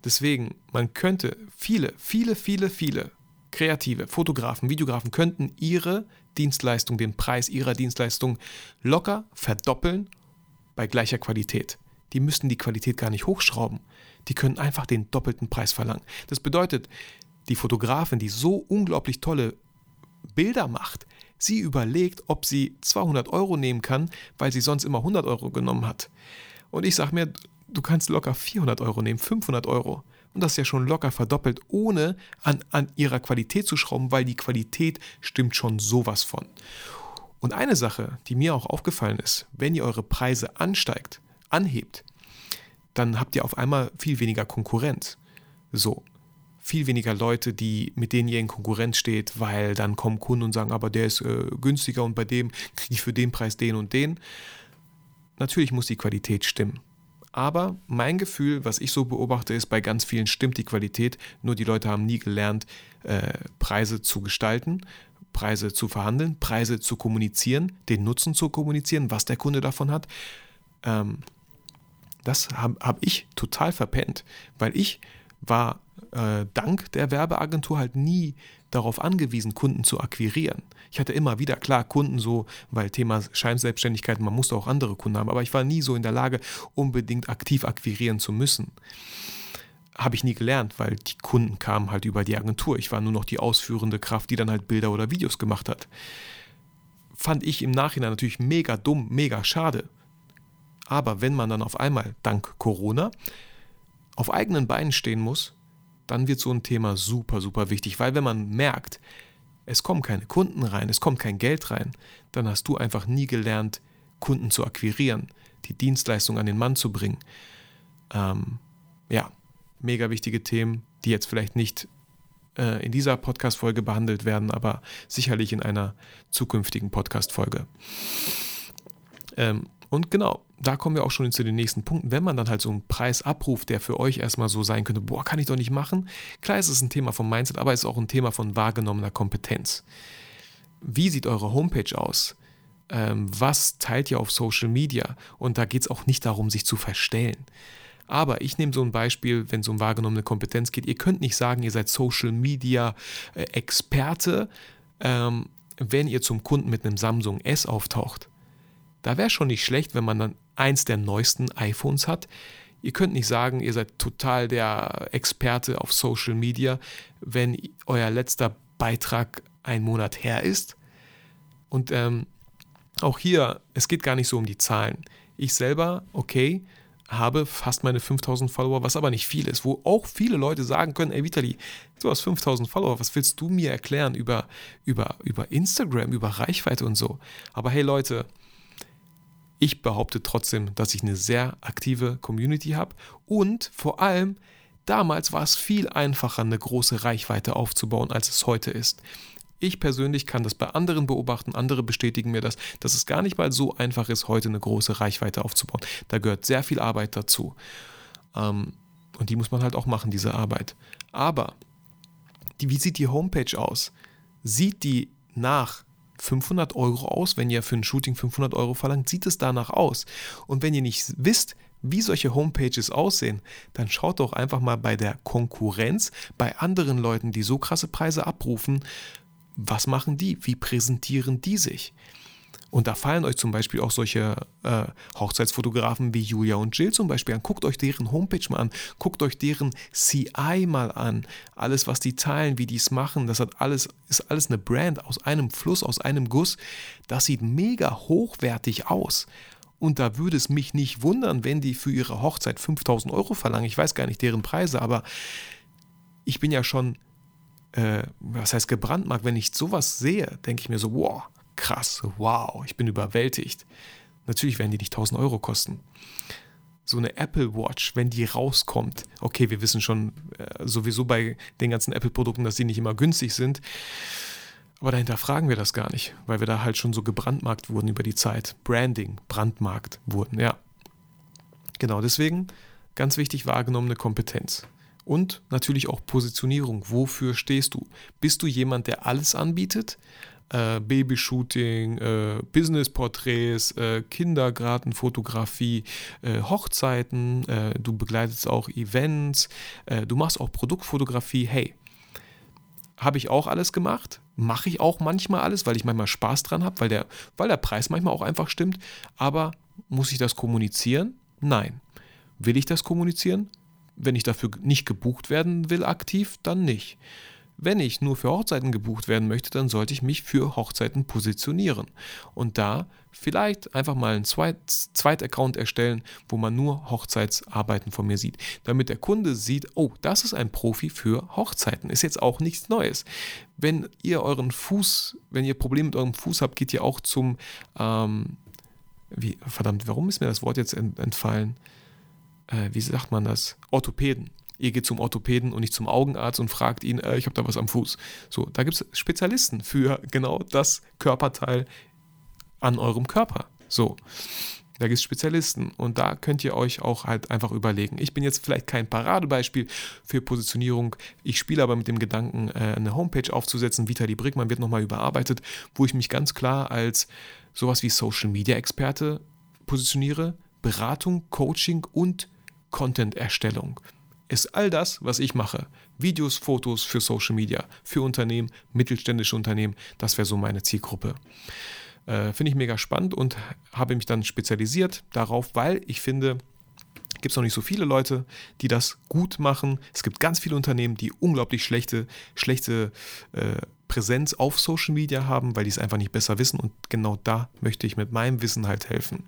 [SPEAKER 2] Deswegen, man könnte viele, viele, viele, viele Kreative, Fotografen, Videografen könnten ihre Dienstleistung, den Preis ihrer Dienstleistung locker verdoppeln bei gleicher Qualität. Die müssten die Qualität gar nicht hochschrauben die können einfach den doppelten Preis verlangen. Das bedeutet, die Fotografin, die so unglaublich tolle Bilder macht, sie überlegt, ob sie 200 Euro nehmen kann, weil sie sonst immer 100 Euro genommen hat. Und ich sage mir, du kannst locker 400 Euro nehmen, 500 Euro. Und das ist ja schon locker verdoppelt, ohne an, an ihrer Qualität zu schrauben, weil die Qualität stimmt schon sowas von. Und eine Sache, die mir auch aufgefallen ist, wenn ihr eure Preise ansteigt, anhebt, dann habt ihr auf einmal viel weniger Konkurrenz. So, viel weniger Leute, die, mit denen ihr in Konkurrenz steht, weil dann kommen Kunden und sagen, aber der ist äh, günstiger und bei dem kriege ich für den Preis den und den. natürlich muss die Qualität stimmen. Aber mein Gefühl, was ich so beobachte, ist, bei ganz vielen stimmt die Qualität, nur die Leute haben nie gelernt, äh, Preise zu gestalten, Preise zu verhandeln, Preise zu kommunizieren, den Nutzen zu kommunizieren, was der Kunde davon hat. Ähm, das habe hab ich total verpennt, weil ich war äh, dank der Werbeagentur halt nie darauf angewiesen, Kunden zu akquirieren. Ich hatte immer wieder, klar, Kunden so, weil Thema Scheinselbstständigkeit, man musste auch andere Kunden haben, aber ich war nie so in der Lage, unbedingt aktiv akquirieren zu müssen. Habe ich nie gelernt, weil die Kunden kamen halt über die Agentur. Ich war nur noch die ausführende Kraft, die dann halt Bilder oder Videos gemacht hat. Fand ich im Nachhinein natürlich mega dumm, mega schade. Aber wenn man dann auf einmal, dank Corona, auf eigenen Beinen stehen muss, dann wird so ein Thema super, super wichtig, weil wenn man merkt, es kommen keine Kunden rein, es kommt kein Geld rein, dann hast du einfach nie gelernt, Kunden zu akquirieren, die Dienstleistung an den Mann zu bringen. Ähm, ja, mega wichtige Themen, die jetzt vielleicht nicht äh, in dieser Podcast-Folge behandelt werden, aber sicherlich in einer zukünftigen Podcast-Folge. Ähm, und genau, da kommen wir auch schon zu den nächsten Punkten. Wenn man dann halt so einen Preis abruft, der für euch erstmal so sein könnte, boah, kann ich doch nicht machen. Klar ist es ein Thema vom Mindset, aber es ist auch ein Thema von wahrgenommener Kompetenz. Wie sieht eure Homepage aus? Ähm, was teilt ihr auf Social Media? Und da geht es auch nicht darum, sich zu verstellen. Aber ich nehme so ein Beispiel, wenn es um wahrgenommene Kompetenz geht. Ihr könnt nicht sagen, ihr seid Social Media äh, Experte, ähm, wenn ihr zum Kunden mit einem Samsung S auftaucht. Da wäre schon nicht schlecht, wenn man dann eins der neuesten iPhones hat. Ihr könnt nicht sagen, ihr seid total der Experte auf Social Media, wenn euer letzter Beitrag ein Monat her ist. Und ähm, auch hier, es geht gar nicht so um die Zahlen. Ich selber, okay, habe fast meine 5000 Follower, was aber nicht viel ist, wo auch viele Leute sagen können, ey Vitali, du hast 5000 Follower, was willst du mir erklären über, über, über Instagram, über Reichweite und so. Aber hey Leute, ich behaupte trotzdem, dass ich eine sehr aktive Community habe und vor allem damals war es viel einfacher, eine große Reichweite aufzubauen, als es heute ist. Ich persönlich kann das bei anderen beobachten, andere bestätigen mir das, dass es gar nicht mal so einfach ist, heute eine große Reichweite aufzubauen. Da gehört sehr viel Arbeit dazu. Ähm, und die muss man halt auch machen, diese Arbeit. Aber wie sieht die Homepage aus? Sieht die nach 500 Euro aus. Wenn ihr für ein Shooting 500 Euro verlangt, sieht es danach aus. Und wenn ihr nicht wisst, wie solche Homepages aussehen, dann schaut doch einfach mal bei der Konkurrenz, bei anderen Leuten, die so krasse Preise abrufen, was machen die? Wie präsentieren die sich? Und da fallen euch zum Beispiel auch solche äh, Hochzeitsfotografen wie Julia und Jill zum Beispiel an. Guckt euch deren Homepage mal an, guckt euch deren CI mal an. Alles, was die teilen, wie die es machen, das hat alles, ist alles eine Brand aus einem Fluss, aus einem Guss. Das sieht mega hochwertig aus. Und da würde es mich nicht wundern, wenn die für ihre Hochzeit 5000 Euro verlangen. Ich weiß gar nicht deren Preise, aber ich bin ja schon, äh, was heißt gebrandmarkt, wenn ich sowas sehe, denke ich mir so, wow krass, wow, ich bin überwältigt. Natürlich werden die nicht 1000 Euro kosten. So eine Apple Watch, wenn die rauskommt, okay, wir wissen schon äh, sowieso bei den ganzen Apple-Produkten, dass die nicht immer günstig sind. Aber dahinter fragen wir das gar nicht, weil wir da halt schon so gebrandmarkt wurden über die Zeit. Branding, Brandmarkt wurden, ja. Genau, deswegen ganz wichtig wahrgenommene Kompetenz. Und natürlich auch Positionierung. Wofür stehst du? Bist du jemand, der alles anbietet? Äh, Babyshooting, äh, Businessporträts, äh, Kindergartenfotografie, äh, Hochzeiten, äh, du begleitest auch Events, äh, du machst auch Produktfotografie. Hey, habe ich auch alles gemacht, mache ich auch manchmal alles, weil ich manchmal Spaß dran habe, weil der, weil der Preis manchmal auch einfach stimmt. Aber muss ich das kommunizieren? Nein. Will ich das kommunizieren? Wenn ich dafür nicht gebucht werden will aktiv, dann nicht. Wenn ich nur für Hochzeiten gebucht werden möchte, dann sollte ich mich für Hochzeiten positionieren. Und da vielleicht einfach mal einen Zweit-Account erstellen, wo man nur Hochzeitsarbeiten von mir sieht. Damit der Kunde sieht, oh, das ist ein Profi für Hochzeiten. Ist jetzt auch nichts Neues. Wenn ihr euren Fuß, wenn ihr Probleme mit eurem Fuß habt, geht ihr auch zum, ähm, wie, verdammt, warum ist mir das Wort jetzt entfallen? Äh, wie sagt man das? Orthopäden ihr geht zum Orthopäden und nicht zum Augenarzt und fragt ihn, äh, ich habe da was am Fuß. So, da gibt es Spezialisten für genau das Körperteil an eurem Körper. So, Da gibt es Spezialisten und da könnt ihr euch auch halt einfach überlegen. Ich bin jetzt vielleicht kein Paradebeispiel für Positionierung. Ich spiele aber mit dem Gedanken, äh, eine Homepage aufzusetzen. Vitali Brickmann wird nochmal überarbeitet, wo ich mich ganz klar als sowas wie Social Media Experte positioniere. Beratung, Coaching und Content-Erstellung ist all das, was ich mache. Videos, Fotos für Social Media, für Unternehmen, mittelständische Unternehmen. Das wäre so meine Zielgruppe. Äh, finde ich mega spannend und habe mich dann spezialisiert darauf, weil ich finde, gibt es noch nicht so viele Leute, die das gut machen. Es gibt ganz viele Unternehmen, die unglaublich schlechte, schlechte äh, Präsenz auf Social Media haben, weil die es einfach nicht besser wissen. Und genau da möchte ich mit meinem Wissen halt helfen.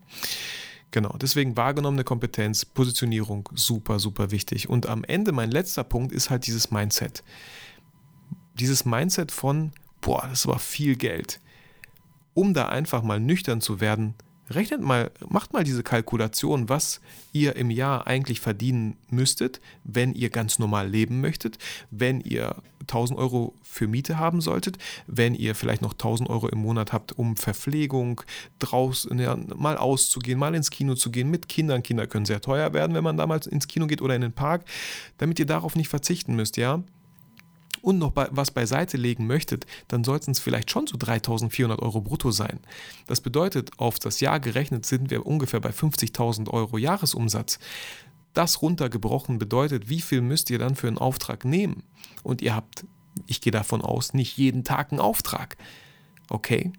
[SPEAKER 2] Genau, deswegen wahrgenommene Kompetenz, Positionierung, super, super wichtig. Und am Ende, mein letzter Punkt ist halt dieses Mindset. Dieses Mindset von, boah, das war viel Geld. Um da einfach mal nüchtern zu werden, Rechnet mal, macht mal diese Kalkulation, was ihr im Jahr eigentlich verdienen müsstet, wenn ihr ganz normal leben möchtet, wenn ihr 1000 Euro für Miete haben solltet, wenn ihr vielleicht noch 1000 Euro im Monat habt, um Verpflegung, draußen ja, mal auszugehen, mal ins Kino zu gehen mit Kindern. Kinder können sehr teuer werden, wenn man damals ins Kino geht oder in den Park, damit ihr darauf nicht verzichten müsst, ja und noch was beiseite legen möchtet, dann sollten es vielleicht schon so 3400 Euro brutto sein. Das bedeutet, auf das Jahr gerechnet sind wir ungefähr bei 50.000 Euro Jahresumsatz. Das runtergebrochen bedeutet, wie viel müsst ihr dann für einen Auftrag nehmen? Und ihr habt, ich gehe davon aus, nicht jeden Tag einen Auftrag. Okay?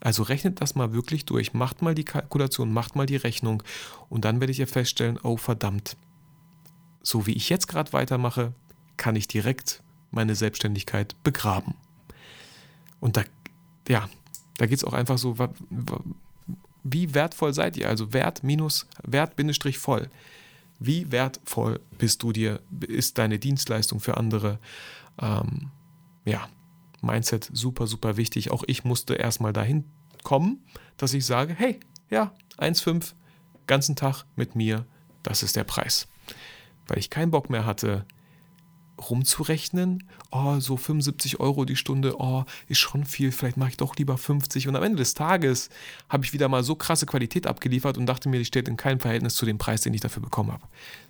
[SPEAKER 2] Also rechnet das mal wirklich durch, macht mal die Kalkulation, macht mal die Rechnung und dann werdet ihr feststellen, oh verdammt, so wie ich jetzt gerade weitermache, kann ich direkt meine Selbstständigkeit begraben. Und da, ja, da geht es auch einfach so, wie wertvoll seid ihr? Also Wert minus Wert Bindestrich voll. Wie wertvoll bist du dir, ist deine Dienstleistung für andere? Ähm, ja, Mindset super, super wichtig. Auch ich musste erstmal dahin kommen, dass ich sage, hey, ja, 1,5, ganzen Tag mit mir, das ist der Preis. Weil ich keinen Bock mehr hatte, rumzurechnen, oh, so 75 Euro die Stunde, oh, ist schon viel, vielleicht mache ich doch lieber 50. Und am Ende des Tages habe ich wieder mal so krasse Qualität abgeliefert und dachte mir, die steht in keinem Verhältnis zu dem Preis, den ich dafür bekommen habe,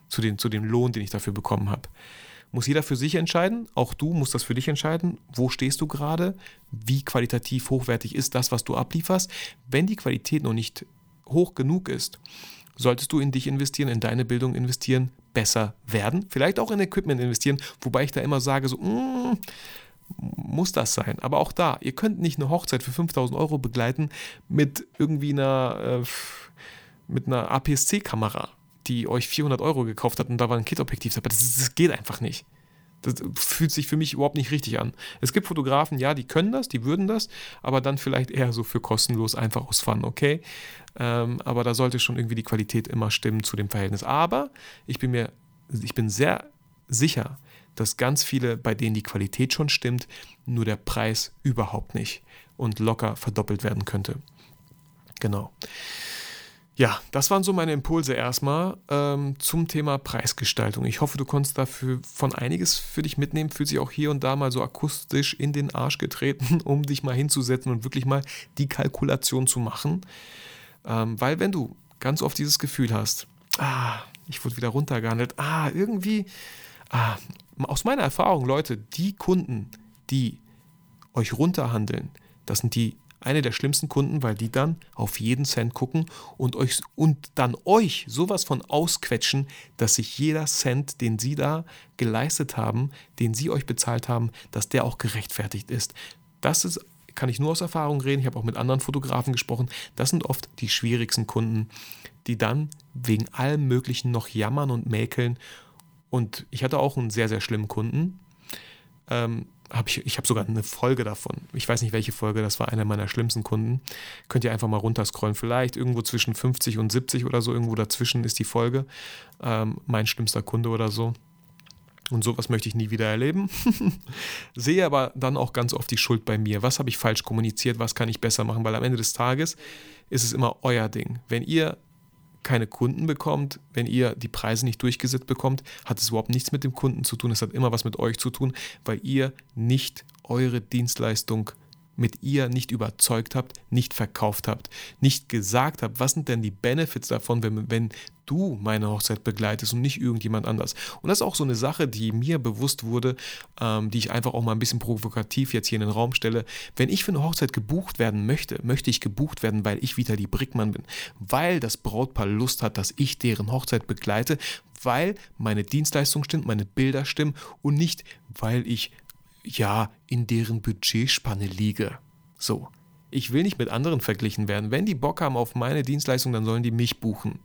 [SPEAKER 2] zu, den, zu dem Lohn, den ich dafür bekommen habe. Muss jeder für sich entscheiden, auch du musst das für dich entscheiden, wo stehst du gerade, wie qualitativ hochwertig ist das, was du ablieferst. Wenn die Qualität noch nicht hoch genug ist, solltest du in dich investieren, in deine Bildung investieren, besser werden. Vielleicht auch in Equipment investieren, wobei ich da immer sage, so, mm, muss das sein. Aber auch da, ihr könnt nicht eine Hochzeit für 5000 Euro begleiten mit irgendwie einer, äh, einer APS-C-Kamera, die euch 400 Euro gekauft hat und da war ein Kit-Objektiv dabei. Das, das geht einfach nicht. Das fühlt sich für mich überhaupt nicht richtig an. Es gibt Fotografen, ja, die können das, die würden das, aber dann vielleicht eher so für kostenlos einfach aus Fun, okay? Ähm, aber da sollte schon irgendwie die Qualität immer stimmen zu dem Verhältnis. Aber ich bin mir, ich bin sehr sicher, dass ganz viele, bei denen die Qualität schon stimmt, nur der Preis überhaupt nicht und locker verdoppelt werden könnte. Genau. Ja, das waren so meine Impulse erstmal ähm, zum Thema Preisgestaltung. Ich hoffe, du konntest dafür von einiges für dich mitnehmen. Fühlt sich auch hier und da mal so akustisch in den Arsch getreten, um dich mal hinzusetzen und wirklich mal die Kalkulation zu machen. Ähm, weil wenn du ganz oft dieses Gefühl hast, ah, ich wurde wieder runtergehandelt, ah, irgendwie, ah, aus meiner Erfahrung, Leute, die Kunden, die euch runterhandeln, das sind die eine der schlimmsten Kunden, weil die dann auf jeden Cent gucken und euch und dann euch sowas von ausquetschen, dass sich jeder Cent, den sie da geleistet haben, den sie euch bezahlt haben, dass der auch gerechtfertigt ist. Das ist kann ich nur aus Erfahrung reden. Ich habe auch mit anderen Fotografen gesprochen. Das sind oft die schwierigsten Kunden, die dann wegen allem Möglichen noch jammern und mäkeln. Und ich hatte auch einen sehr, sehr schlimmen Kunden. Ähm, hab ich ich habe sogar eine Folge davon. Ich weiß nicht, welche Folge, das war einer meiner schlimmsten Kunden. Könnt ihr einfach mal runterscrollen. Vielleicht irgendwo zwischen 50 und 70 oder so, irgendwo dazwischen ist die Folge. Ähm, mein schlimmster Kunde oder so. Und sowas möchte ich nie wieder erleben. Sehe aber dann auch ganz oft die Schuld bei mir. Was habe ich falsch kommuniziert? Was kann ich besser machen? Weil am Ende des Tages ist es immer euer Ding. Wenn ihr keine Kunden bekommt, wenn ihr die Preise nicht durchgesetzt bekommt, hat es überhaupt nichts mit dem Kunden zu tun. Es hat immer was mit euch zu tun, weil ihr nicht eure Dienstleistung mit ihr nicht überzeugt habt, nicht verkauft habt, nicht gesagt habt, was sind denn die Benefits davon, wenn, wenn du meine Hochzeit begleitest und nicht irgendjemand anders. Und das ist auch so eine Sache, die mir bewusst wurde, ähm, die ich einfach auch mal ein bisschen provokativ jetzt hier in den Raum stelle. Wenn ich für eine Hochzeit gebucht werden möchte, möchte ich gebucht werden, weil ich Vitali Brickmann bin, weil das Brautpaar Lust hat, dass ich deren Hochzeit begleite, weil meine Dienstleistung stimmt, meine Bilder stimmen und nicht, weil ich ja in deren Budgetspanne liege. So. Ich will nicht mit anderen verglichen werden. Wenn die Bock haben auf meine Dienstleistung, dann sollen die mich buchen.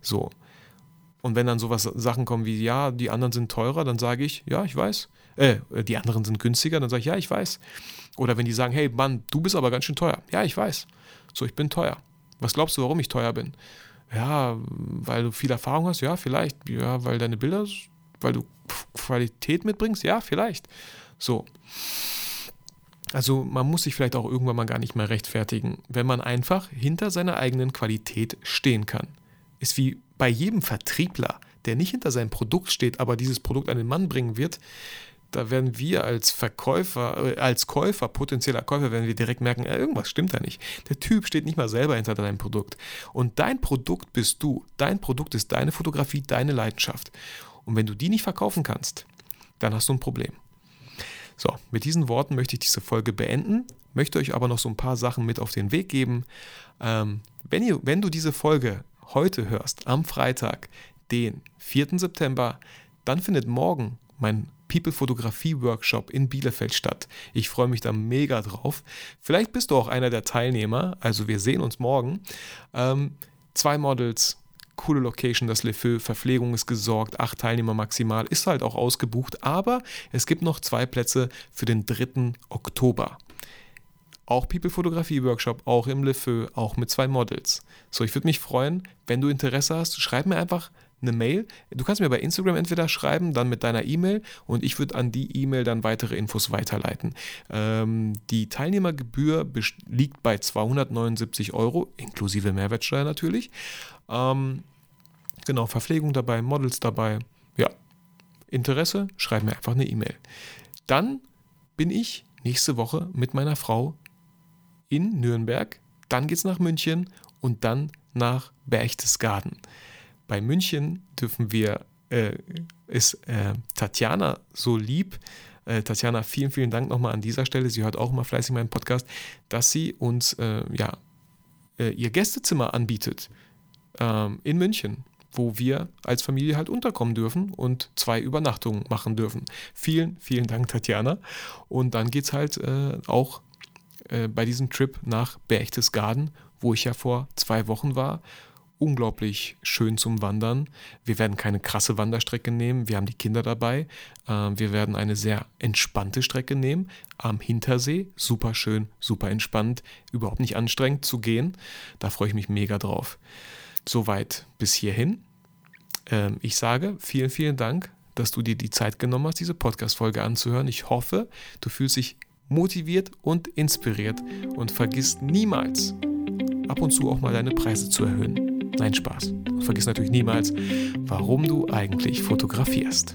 [SPEAKER 2] So. Und wenn dann sowas Sachen kommen wie, ja, die anderen sind teurer, dann sage ich, ja, ich weiß. Äh, die anderen sind günstiger, dann sage ich, ja, ich weiß. Oder wenn die sagen, hey Mann, du bist aber ganz schön teuer. Ja, ich weiß. So, ich bin teuer. Was glaubst du, warum ich teuer bin? Ja, weil du viel Erfahrung hast? Ja, vielleicht. Ja, weil deine Bilder, weil du Qualität mitbringst? Ja, vielleicht. So. Also man muss sich vielleicht auch irgendwann mal gar nicht mehr rechtfertigen, wenn man einfach hinter seiner eigenen Qualität stehen kann. Ist wie bei jedem Vertriebler, der nicht hinter seinem Produkt steht, aber dieses Produkt an den Mann bringen wird, da werden wir als Verkäufer, äh, als Käufer, potenzieller Käufer, werden wir direkt merken, äh, irgendwas stimmt da nicht. Der Typ steht nicht mal selber hinter deinem Produkt. Und dein Produkt bist du. Dein Produkt ist deine Fotografie, deine Leidenschaft. Und wenn du die nicht verkaufen kannst, dann hast du ein Problem. So, mit diesen Worten möchte ich diese Folge beenden, möchte euch aber noch so ein paar Sachen mit auf den Weg geben. Ähm, wenn, ihr, wenn du diese Folge heute hörst, am Freitag, den 4. September, dann findet morgen mein People Fotografie Workshop in Bielefeld statt. Ich freue mich da mega drauf. Vielleicht bist du auch einer der Teilnehmer, also wir sehen uns morgen. Ähm, zwei Models, coole Location, das Le Feu, Verpflegung ist gesorgt, acht Teilnehmer maximal, ist halt auch ausgebucht, aber es gibt noch zwei Plätze für den 3. Oktober. Auch People Fotografie Workshop, auch im Le Feu, auch mit zwei Models. So, ich würde mich freuen, wenn du Interesse hast, schreib mir einfach eine Mail. Du kannst mir bei Instagram entweder schreiben, dann mit deiner E-Mail und ich würde an die E-Mail dann weitere Infos weiterleiten. Ähm, die Teilnehmergebühr liegt bei 279 Euro, inklusive Mehrwertsteuer natürlich. Ähm, genau, Verpflegung dabei, Models dabei. Ja, Interesse, schreib mir einfach eine E-Mail. Dann bin ich nächste Woche mit meiner Frau in Nürnberg. Dann geht es nach München und dann nach Berchtesgaden. Bei München dürfen wir, äh, ist äh, Tatjana so lieb, äh, Tatjana, vielen, vielen Dank nochmal an dieser Stelle. Sie hört auch immer fleißig meinen Podcast, dass sie uns äh, ja, äh, ihr Gästezimmer anbietet ähm, in München, wo wir als Familie halt unterkommen dürfen und zwei Übernachtungen machen dürfen. Vielen, vielen Dank, Tatjana. Und dann geht es halt äh, auch äh, bei diesem Trip nach Berchtesgaden, wo ich ja vor zwei Wochen war. Unglaublich schön zum Wandern. Wir werden keine krasse Wanderstrecke nehmen. Wir haben die Kinder dabei. Ähm, wir werden eine sehr entspannte Strecke nehmen am Hintersee. Super schön, super entspannt, überhaupt nicht anstrengend zu gehen. Da freue ich mich mega drauf. Soweit bis hierhin. Ähm, ich sage vielen, vielen Dank, dass du dir die Zeit genommen hast, diese Podcast-Folge anzuhören. Ich hoffe, du fühlst dich motiviert und inspiriert und vergisst niemals, ab und zu auch mal deine Preise zu erhöhen. Nein, Spaß. Vergiss natürlich niemals, warum du eigentlich fotografierst.